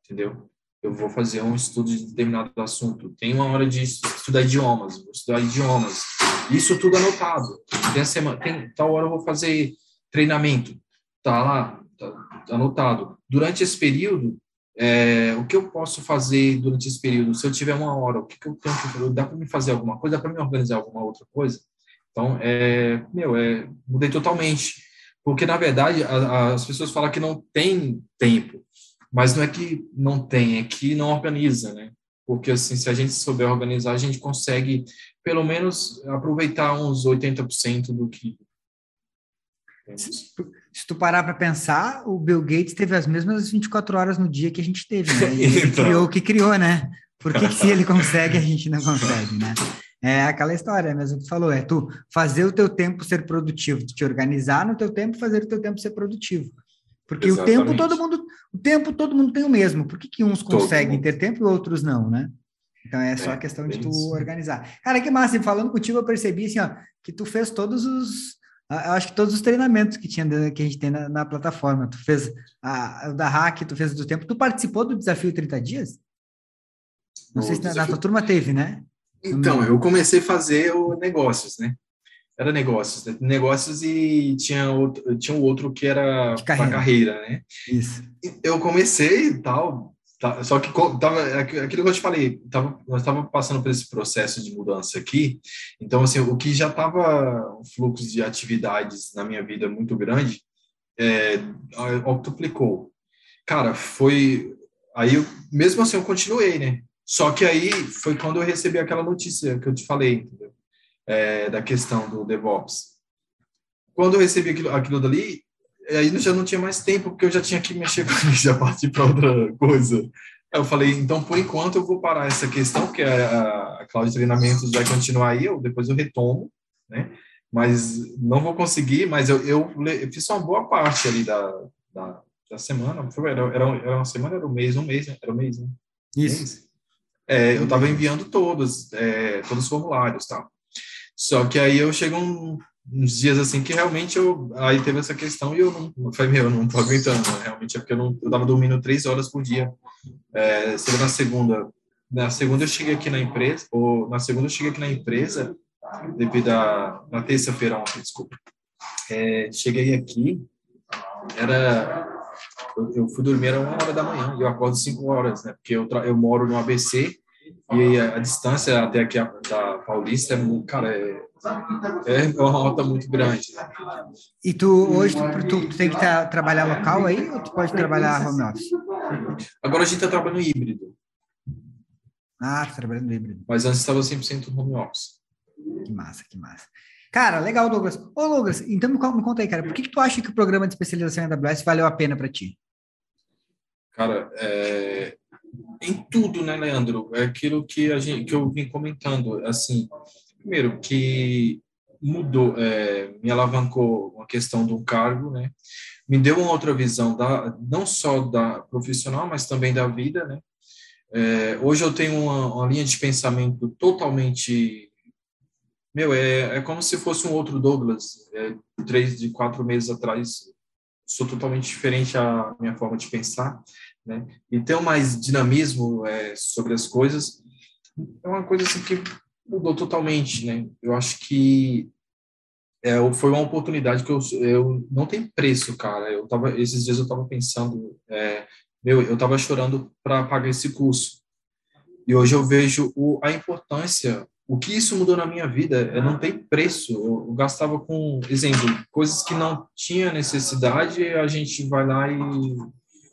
entendeu? Eu vou fazer um estudo de determinado assunto. Tem uma hora de estudar idiomas, vou estudar idiomas. Isso tudo anotado. Tem a semana, tem tal hora eu vou fazer treinamento. Tá lá, Tá anotado. Durante esse período, é, o que eu posso fazer durante esse período? Se eu tiver uma hora, o que, que eu tenho que fazer? Dá para me fazer alguma coisa? Dá para me organizar alguma outra coisa? Então, é, meu, é, mudei totalmente. Porque, na verdade, a, a, as pessoas falam que não tem tempo. Mas não é que não tem, é que não organiza, né? Porque, assim, se a gente souber organizar, a gente consegue, pelo menos, aproveitar uns 80% do que se tu parar para pensar, o Bill Gates teve as mesmas 24 horas no dia que a gente teve, né? E ele então... criou o que criou, né? Por que, que se ele consegue, a gente não consegue, né? É aquela história mesmo que tu falou, é tu fazer o teu tempo ser produtivo, tu te organizar no teu tempo, fazer o teu tempo ser produtivo. Porque Exatamente. o tempo todo mundo, o tempo todo mundo tem o mesmo. Por que, que uns conseguem ter tempo e outros não, né? Então é só é, questão de tu isso. organizar. Cara, que massa, falando contigo eu percebi assim, ó, que tu fez todos os eu acho que todos os treinamentos que, tinha, que a gente tem na, na plataforma. Tu fez a, da hack, tu fez do tempo. Tu participou do desafio 30 dias? Não o sei se desafio... na tua turma teve, né? Então, eu comecei a fazer o negócios, né? Era negócios, né? negócios e tinha outro, tinha um outro que era carreira. carreira, né? Isso. Eu comecei e tal, Tá, só que tava, aquilo que eu te falei, tava, nós estávamos passando por esse processo de mudança aqui, então, assim, o que já estava um fluxo de atividades na minha vida muito grande, é, octuplicou. Cara, foi. Aí, eu, mesmo assim, eu continuei, né? Só que aí foi quando eu recebi aquela notícia que eu te falei, entendeu? É, da questão do DevOps. Quando eu recebi aquilo, aquilo dali, aí já não tinha mais tempo, porque eu já tinha que mexer com isso, já partir para outra coisa. Aí eu falei, então, por enquanto, eu vou parar essa questão, porque a, a Cloud Treinamentos vai continuar aí, eu, depois eu retomo, né? Mas não vou conseguir, mas eu, eu, eu fiz uma boa parte ali da, da, da semana, era, era, era uma semana, era um mês, um mês, né? era um mês, né? Isso. Mês. É, eu estava enviando todos, é, todos os formulários, tal. Só que aí eu chego um, uns dias assim que realmente eu aí teve essa questão e eu não foi meu, eu não tô aguentando, né? realmente é porque eu não eu tava dormindo três horas por dia. É, na segunda, na segunda eu cheguei aqui na empresa, ou na segunda eu cheguei aqui na empresa devido a na terça-feira ontem, desculpa. É, cheguei aqui era eu, eu, fui dormir era uma hora da manhã e eu acordo cinco horas, né? Porque eu eu moro no ABC e a, a distância até aqui a, da Paulista é, cara, é é uma rota muito grande. Né? E tu hoje tu, tu, tu tem que tra trabalhar local aí ou tu pode trabalhar home office? Agora a gente está trabalhando híbrido. Ah, tá trabalhando híbrido. Mas antes estava 100% home office. Que massa, que massa. Cara, legal, Douglas. Ô, Douglas, então me, me conta aí, cara, por que, que tu acha que o programa de especialização em AWS valeu a pena para ti? Cara, é, em tudo, né, Leandro? É aquilo que, a gente, que eu vim comentando. Assim, primeiro, que mudou, é, me alavancou uma questão do cargo, né? Me deu uma outra visão, da, não só da profissional, mas também da vida, né? É, hoje eu tenho uma, uma, linha de pensamento totalmente. Meu, é, é como se fosse um outro Douglas, é, três, de quatro meses atrás. Sou totalmente diferente a minha forma de pensar, né? E ter mais dinamismo é, sobre as coisas é uma coisa assim que mudou totalmente, né? Eu acho que é, foi uma oportunidade que eu, eu não tem preço, cara. Eu tava esses dias eu tava pensando, é, meu, eu tava chorando para pagar esse curso. E hoje eu vejo o, a importância, o que isso mudou na minha vida, é, não tem preço. Eu, eu gastava com, exemplo, coisas que não tinha necessidade, a gente vai lá e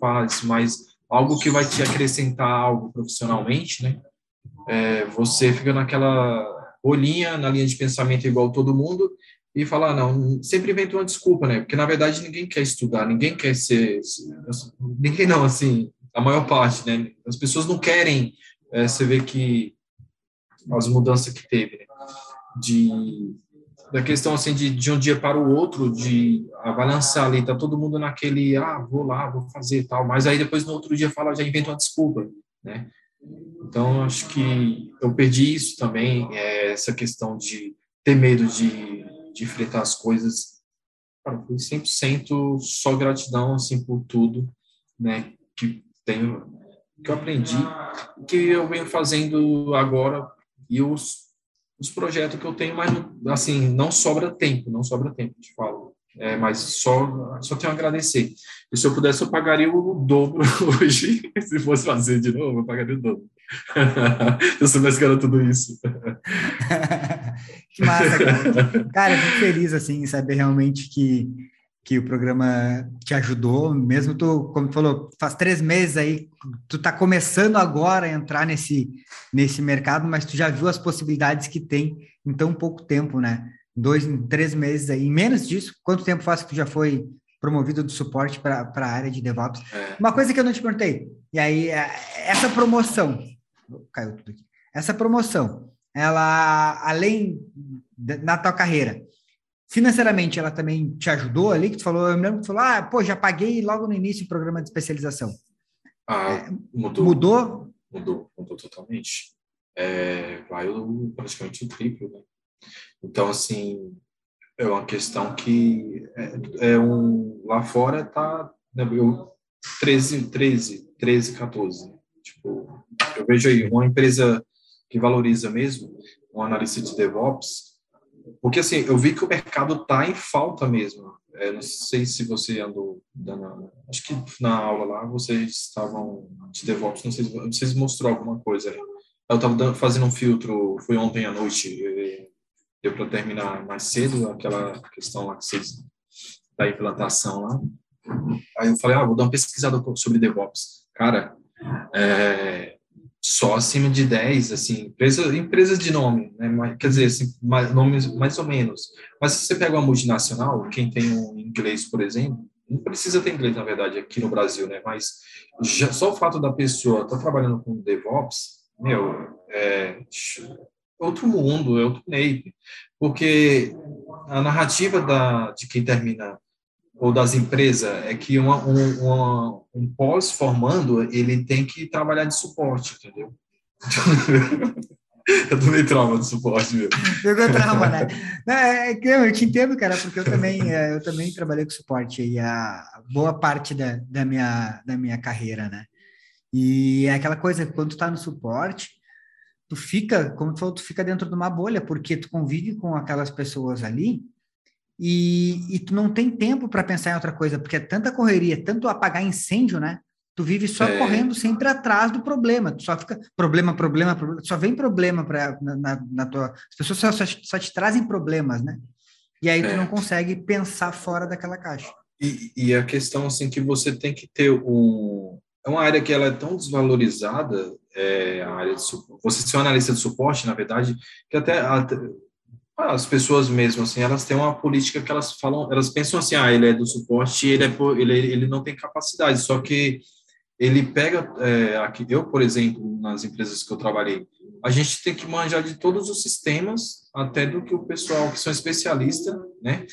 faz, mas algo que vai te acrescentar algo profissionalmente, né? é, você fica naquela bolinha, na linha de pensamento igual todo mundo, e falar, ah, não, sempre inventa uma desculpa, né? Porque, na verdade, ninguém quer estudar, ninguém quer ser... Ninguém não, assim, a maior parte, né? As pessoas não querem, é, você vê que as mudanças que teve, né? De, da questão, assim, de, de um dia para o outro, de balançar ali, tá todo mundo naquele, ah, vou lá, vou fazer tal, mas aí depois no outro dia fala, já inventa uma desculpa, né? Então, acho que eu perdi isso também, é, essa questão de ter medo de, de enfrentar as coisas. Cara, foi 100% só gratidão, assim, por tudo, né, que tenho, que eu aprendi, que eu venho fazendo agora e os, os projetos que eu tenho, mas, assim, não sobra tempo, não sobra tempo, te falo. É, mas só, só tenho a agradecer. E se eu pudesse, eu pagaria o dobro hoje. se fosse fazer de novo, eu pagaria o dobro. eu soubesse que era tudo isso. que massa, cara. Cara, eu fico feliz, assim, saber realmente que, que o programa te ajudou, mesmo tu, como tu falou, faz três meses aí, tu tá começando agora a entrar nesse, nesse mercado, mas tu já viu as possibilidades que tem em tão pouco tempo, né? Dois, três meses aí, menos disso, quanto tempo faz que tu já foi promovido do suporte para a área de DevOps? É. Uma coisa que eu não te perguntei, e aí, é, essa promoção, caiu tudo aqui. Essa promoção, ela, além de, na tua carreira, financeiramente, ela também te ajudou ali? Que tu falou, eu me lembro que tu falou, ah, pô, já paguei logo no início o programa de especialização. Ah, é, mudou. Mudou? Mudou, mudou totalmente. É, vai praticamente o triplo, né? Então, assim, é uma questão que é, é um lá fora tá né, eu 13 13 13 14 tipo eu vejo aí uma empresa que valoriza mesmo, um analista de DevOps, porque assim, eu vi que o mercado está em falta mesmo. É, não sei se você andou dando, acho que na aula lá vocês estavam de DevOps, não sei se vocês mostrou alguma coisa. Eu estava fazendo um filtro, foi ontem à noite, deu para terminar mais cedo aquela questão lá que vocês da implantação lá. Aí eu falei, ah, vou dar uma pesquisada sobre DevOps. Cara, é, só acima de 10, assim, empresa, empresas de nome, né? quer dizer, assim, mais, nomes mais ou menos. Mas se você pega uma multinacional, quem tem um inglês, por exemplo, não precisa ter inglês, na verdade, aqui no Brasil, né? Mas já, só o fato da pessoa estar tá trabalhando com DevOps, meu, é outro mundo, é outro naipe. Porque a narrativa da, de quem termina ou das empresas é que uma, um, uma, um pós-formando ele tem que trabalhar de suporte, entendeu? eu tomei trauma de suporte mesmo. Pegou trauma, né? É, é eu te entendo, cara, porque eu também, é, eu também trabalhei com suporte aí a boa parte da, da, minha, da minha carreira, né? E é aquela coisa, quando tu tá no suporte, tu fica, como tu falou, tu fica dentro de uma bolha, porque tu convive com aquelas pessoas ali e, e tu não tem tempo para pensar em outra coisa, porque é tanta correria, tanto apagar incêndio, né? Tu vive só é. correndo sempre atrás do problema. Tu só fica problema, problema, problema. Só vem problema para na, na, na, tua. As pessoas só, só, só, te trazem problemas, né? E aí tu é. não consegue pensar fora daquela caixa. E, e, a questão assim que você tem que ter um é uma área que ela é tão desvalorizada, é, a área de suporte. Você ser um analista de suporte, na verdade, que até, até as pessoas mesmo assim elas têm uma política que elas falam elas pensam assim ah ele é do suporte ele é ele ele não tem capacidade só que ele pega é, aqui eu por exemplo nas empresas que eu trabalhei a gente tem que manjar de todos os sistemas até do que o pessoal que são especialistas né?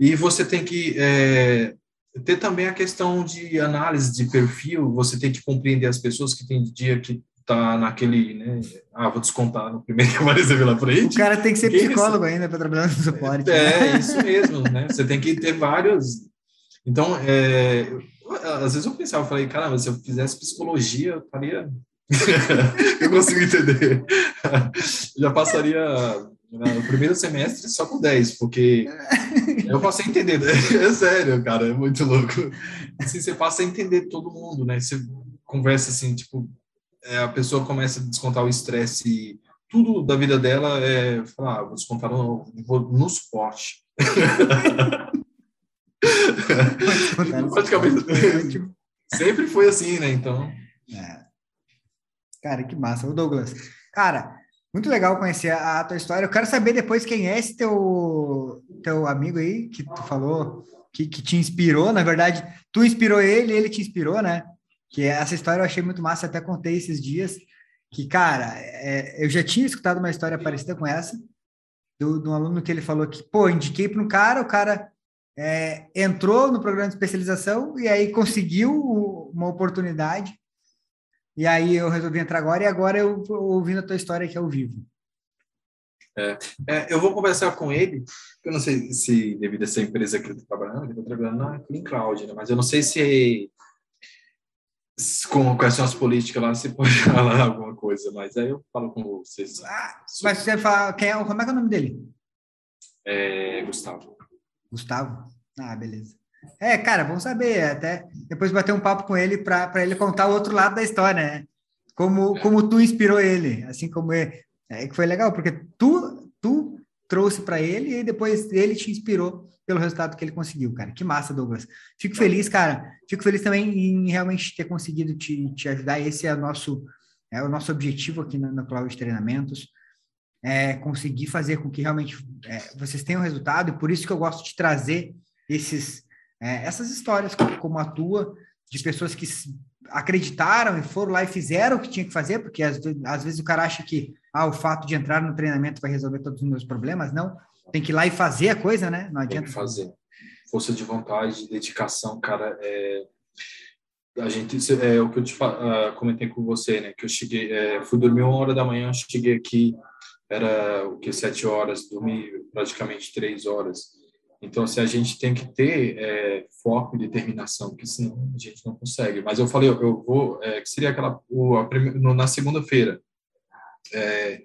E você tem que é, ter também a questão de análise de perfil você tem que compreender as pessoas que tem dia que tá naquele, né? Ah, vou descontar no primeiro que aparecer pela frente. O cara tem que ser psicólogo ainda para trabalhar no suporte. É, né? isso mesmo, né? Você tem que ter vários. Então, é, às vezes eu pensava, eu falei, caramba, se eu fizesse psicologia, eu faria. eu consigo entender. Já passaria né, o primeiro semestre só com 10, porque eu passei a entender. Né? É sério, cara, é muito louco. Assim, você passa a entender todo mundo, né? Você conversa assim, tipo, é, a pessoa começa a descontar o estresse, tudo da vida dela é falar, ah, vou descontar no, no suporte. Praticamente. Sempre foi assim, né? Então. É. Cara, que massa. O Douglas. Cara, muito legal conhecer a, a, tua história. Eu quero saber depois quem é esse teu, teu amigo aí que tu falou, que, que te inspirou. Na verdade, tu inspirou ele, ele te inspirou, né? Que essa história eu achei muito massa, até contei esses dias, que, cara, é, eu já tinha escutado uma história parecida com essa, do, de um aluno que ele falou que, pô, indiquei para um cara, o cara é, entrou no programa de especialização e aí conseguiu uma oportunidade, e aí eu resolvi entrar agora, e agora eu ouvindo a tua história aqui ao vivo. É, é, eu vou conversar com ele, eu não sei se devido a essa empresa que ele está trabalhando, ele está trabalhando na Clean Cloud, né? mas eu não sei se com quais são as políticas lá, você pode falar alguma coisa, mas aí eu falo com vocês. Ah, mas você fala, quem é, como é que é o nome dele? É Gustavo. Gustavo? Ah, beleza. É, cara, vamos saber, até depois bater um papo com ele para ele contar o outro lado da história, né? Como, é. como tu inspirou ele, assim como ele. É que foi legal, porque tu, tu trouxe para ele e depois ele te inspirou pelo resultado que ele conseguiu, cara. Que massa, Douglas. Fico feliz, cara. Fico feliz também em realmente ter conseguido te, te ajudar. Esse é o nosso, é o nosso objetivo aqui na, na Cloud Treinamentos. É conseguir fazer com que realmente é, vocês tenham resultado, e por isso que eu gosto de trazer esses, é, essas histórias como, como a tua, de pessoas que acreditaram e foram lá e fizeram o que tinha que fazer, porque às, às vezes o cara acha que ah, o fato de entrar no treinamento vai resolver todos os meus problemas. Não, tem que ir lá e fazer a coisa, né? Não adianta. Tem que fazer. Força de vontade, dedicação, cara, é... A gente, é o que eu te uh, comentei com você, né? Que eu cheguei, é, fui dormir uma hora da manhã, cheguei aqui, era o que, sete horas, dormi praticamente três horas. Então, assim, a gente tem que ter é, foco e determinação, porque senão a gente não consegue. Mas eu falei, eu vou, é, que seria aquela, o, a, na segunda-feira, é,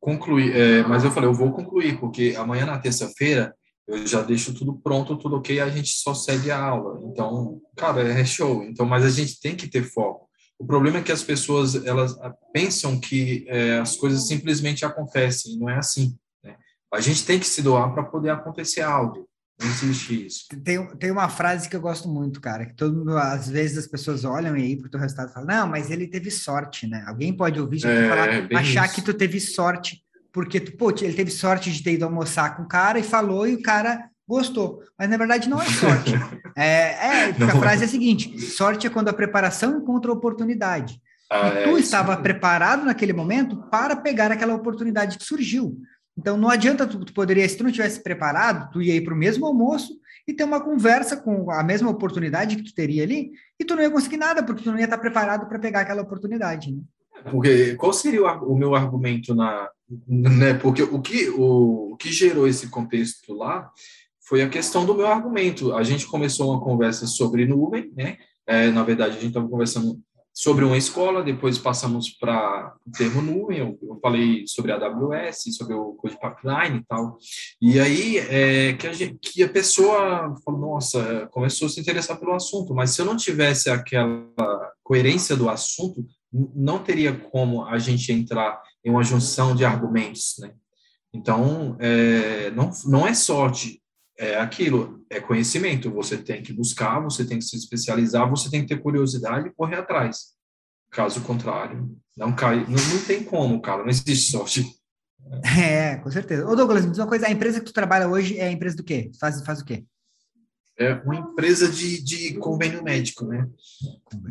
concluir, é, mas eu falei, eu vou concluir, porque amanhã na terça-feira eu já deixo tudo pronto, tudo ok, a gente só segue a aula. Então, cara, é show. Então, mas a gente tem que ter foco. O problema é que as pessoas elas pensam que é, as coisas simplesmente acontecem, não é assim. Né? A gente tem que se doar para poder acontecer algo. Isso. Tem, tem uma frase que eu gosto muito, cara, que todo mundo, às vezes as pessoas olham e aí pro teu resultado falam, não, mas ele teve sorte, né? Alguém pode ouvir é, falar, achar isso. que tu teve sorte, porque tu, pô, ele teve sorte de ter ido almoçar com o cara e falou e o cara gostou. Mas na verdade não é sorte. é, é a frase é a seguinte: sorte é quando a preparação encontra a oportunidade. Ah, e tu é estava preparado naquele momento para pegar aquela oportunidade que surgiu. Então não adianta tu, tu poderia, se tu não tivesse preparado, tu ia ir para o mesmo almoço e ter uma conversa com a mesma oportunidade que tu teria ali, e tu não ia conseguir nada, porque tu não ia estar preparado para pegar aquela oportunidade. Né? porque qual seria o, o meu argumento na, né? Porque o que o, o que gerou esse contexto lá foi a questão do meu argumento. A gente começou uma conversa sobre nuvem, né? É, na verdade, a gente estava conversando sobre uma escola, depois passamos para o termo nuvem, eu, eu, falei sobre a AWS, sobre o Code Pipeline e tal, e aí é, que, a gente, que a pessoa falou, nossa, começou a se interessar pelo assunto, mas se eu não tivesse aquela coerência do assunto, não teria como a gente entrar em uma junção de argumentos, né? Então, é, não, não é sorte, é aquilo, é conhecimento. Você tem que buscar, você tem que se especializar, você tem que ter curiosidade e correr atrás. Caso contrário, não cai, não, não tem como, cara, não existe sorte. É, com certeza. Ô Douglas, me diz uma coisa, a empresa que tu trabalha hoje é a empresa do quê? Faz, faz o quê? É uma empresa de, de convênio médico, né?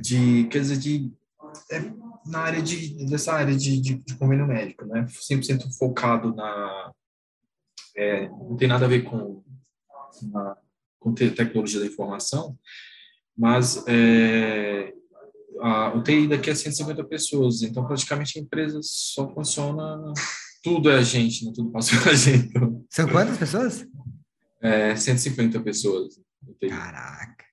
De, quer dizer, de, é na área de, dessa área de, de, de convênio médico, né? 100% focado na... É, não tem nada a ver com na, com tecnologia da informação, mas é, a, o TI daqui é 150 pessoas, então praticamente a empresa só funciona, tudo é a gente, né? tudo passa pela gente. Então, São quantas pessoas? É, 150 pessoas. Caraca.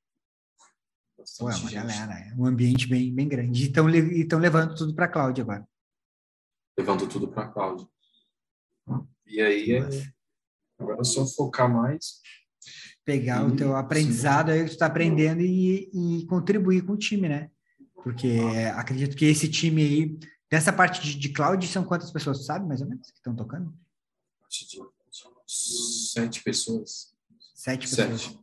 Pô, é uma gente. galera, é um ambiente bem, bem grande. E estão levando tudo para a cloud agora. Levando tudo para a cloud. E aí, é, agora é só focar mais pegar o teu aprendizado aí que tu está aprendendo e, e, contribuir com o time, né? Porque acredito que esse time aí, dessa parte de, de cloud, são quantas pessoas, sabe, mais ou menos, que estão tocando? Sete pessoas. Sete pessoas. Sete.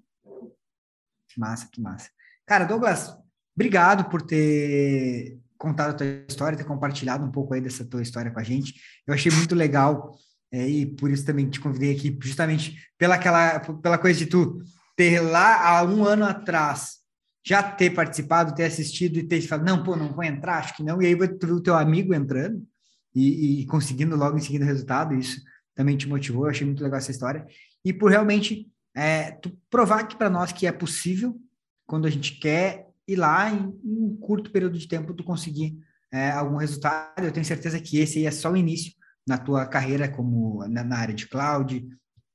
Que massa, que massa. Cara, Douglas, obrigado por ter contado a tua história, ter compartilhado um pouco aí dessa tua história com a gente. Eu achei muito legal é, e por isso também te convidei aqui, justamente pela, aquela, pela coisa de tu ter lá há um ano atrás já ter participado, ter assistido e ter falado, não, pô, não vou entrar, acho que não, e aí tu o teu amigo entrando e, e, conseguindo logo em seguida o resultado, isso também te motivou, eu achei muito legal essa história, e por realmente é, tu provar aqui para nós que é possível, quando a gente quer ir lá em, em um curto período de tempo tu conseguir é, algum resultado, eu tenho certeza que esse aí é só o início, na tua carreira como na, na área de cloud,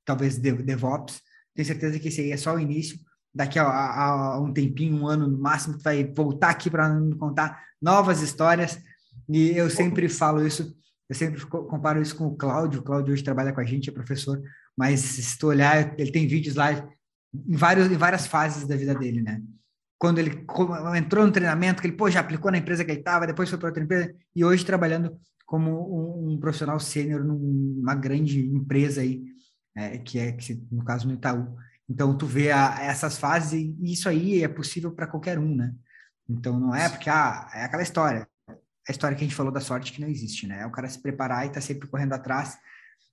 talvez DevOps. Tenho certeza que esse aí é só o início. Daqui a, a, a um tempinho, um ano no máximo, tu vai voltar aqui para contar novas histórias. E eu sempre falo isso, eu sempre comparo isso com o Cláudio. O Cláudio hoje trabalha com a gente, é professor, mas se tu olhar, ele tem vídeos lá em, vários, em várias fases da vida dele, né? Quando ele entrou no treinamento, que ele pô, já aplicou na empresa que ele estava, depois foi para outra empresa, e hoje trabalhando como um, profissional sênior numa grande empresa aí, é, que é, que, no caso, no Itaú. Então, tu vê a, essas fases e isso aí é possível para qualquer um, né? Então, não é porque, ah, é aquela história. A história que a gente falou da sorte que não existe, né? É o cara se preparar e tá sempre correndo atrás.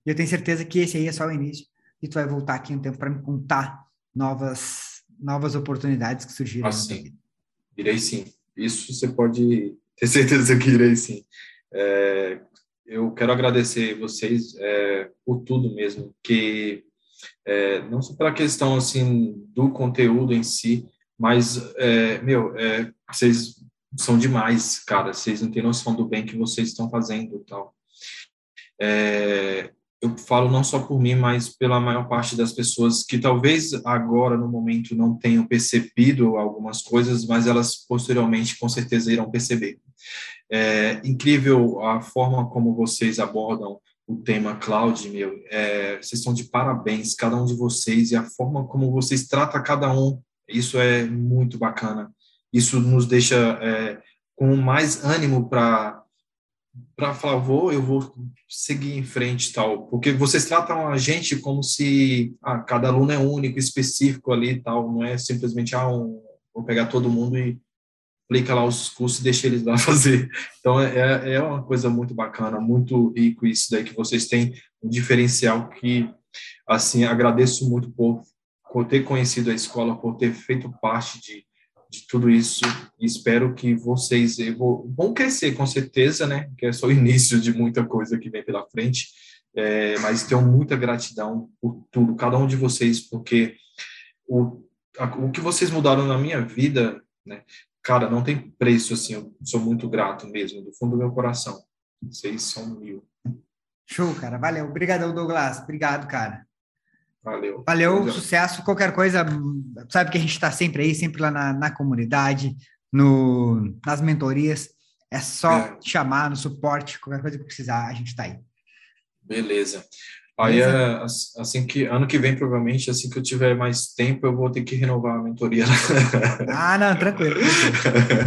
E eu tenho certeza que esse aí é só o início. E tu vai voltar aqui um tempo para me contar novas, novas oportunidades que surgiram. Ah, sim. Irei sim. Isso você pode ter certeza que irei sim. É, eu quero agradecer vocês é, por tudo mesmo, que é, não só pela questão assim do conteúdo em si, mas é, meu, é, vocês são demais, cara. Vocês não têm noção do bem que vocês estão fazendo, tal. É, eu falo não só por mim, mas pela maior parte das pessoas que talvez agora no momento não tenham percebido algumas coisas, mas elas posteriormente com certeza irão perceber. É incrível a forma como vocês abordam o tema cloud, meu. É, vocês estão de parabéns, cada um de vocês, e a forma como vocês tratam cada um, isso é muito bacana. Isso nos deixa é, com mais ânimo para para falar, vou, eu vou seguir em frente tal, porque vocês tratam a gente como se ah, cada aluno é único, específico ali tal, não é simplesmente ah, um, vou pegar todo mundo e aplica lá os cursos e deixa eles lá fazer. Então, é, é uma coisa muito bacana, muito rico isso daí que vocês têm, um diferencial que, assim, agradeço muito por, por ter conhecido a escola, por ter feito parte de, de tudo isso e espero que vocês vão crescer com certeza, né? Que é só o início de muita coisa que vem pela frente, é, mas tenho muita gratidão por tudo, cada um de vocês, porque o, a, o que vocês mudaram na minha vida, né? Cara, não tem preço, assim, eu sou muito grato mesmo, do fundo do meu coração. Vocês são mil. Show, cara. Valeu. Obrigadão, Douglas. Obrigado, cara. Valeu. Valeu, sucesso. Qualquer coisa, sabe que a gente está sempre aí, sempre lá na, na comunidade, no, nas mentorias. É só é. chamar no suporte, qualquer coisa que precisar, a gente está aí. Beleza. Aí, é, assim que ano que vem, provavelmente, assim que eu tiver mais tempo, eu vou ter que renovar a mentoria. Ah, não, tranquilo.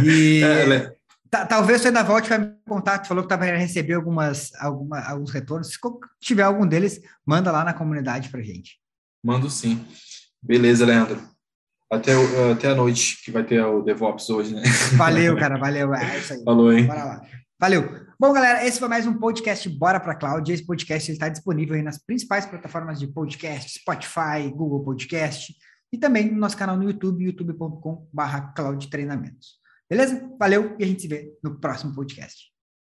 E é, talvez você ainda volte para me contar, falou que estava receber algumas, alguma, alguns retornos. Se tiver algum deles, manda lá na comunidade para gente. Mando sim. Beleza, Leandro. Até, até a noite, que vai ter o DevOps hoje, né? Valeu, cara, valeu. É isso aí. Falou, hein? Bora lá. Valeu. Bom, galera, esse foi mais um podcast Bora para Cloud. Esse podcast está disponível aí nas principais plataformas de podcast, Spotify, Google Podcast e também no nosso canal no YouTube, youtube.com/cloud treinamentos. Beleza? Valeu e a gente se vê no próximo podcast.